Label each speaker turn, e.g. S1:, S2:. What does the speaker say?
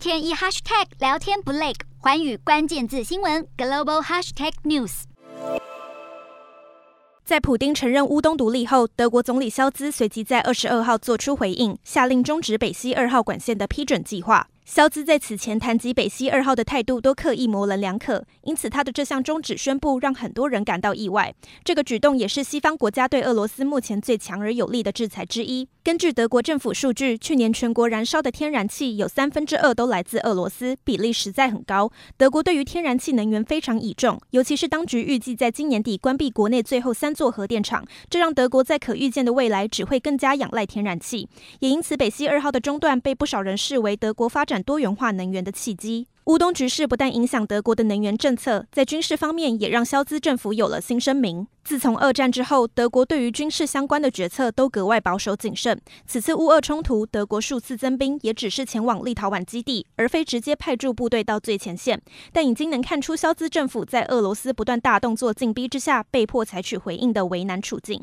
S1: 天一 hashtag 聊天不累，环宇关键字新闻 global hashtag news。
S2: 在普丁承认乌东独立后，德国总理肖兹随即在二十二号做出回应，下令终止北溪二号管线的批准计划。肖兹在此前谈及北溪二号的态度都刻意模棱两可，因此他的这项终止宣布让很多人感到意外。这个举动也是西方国家对俄罗斯目前最强而有力的制裁之一。根据德国政府数据，去年全国燃烧的天然气有三分之二都来自俄罗斯，比例实在很高。德国对于天然气能源非常倚重，尤其是当局预计在今年底关闭国内最后三座核电厂，这让德国在可预见的未来只会更加仰赖天然气。也因此，北溪二号的中断被不少人视为德国发展多元化能源的契机。乌东局势不但影响德国的能源政策，在军事方面也让萧兹政府有了新声明。自从二战之后，德国对于军事相关的决策都格外保守谨慎。此次乌俄冲突，德国数次增兵，也只是前往立陶宛基地，而非直接派驻部队到最前线。但已经能看出萧兹政府在俄罗斯不断大动作进逼之下，被迫采取回应的为难处境。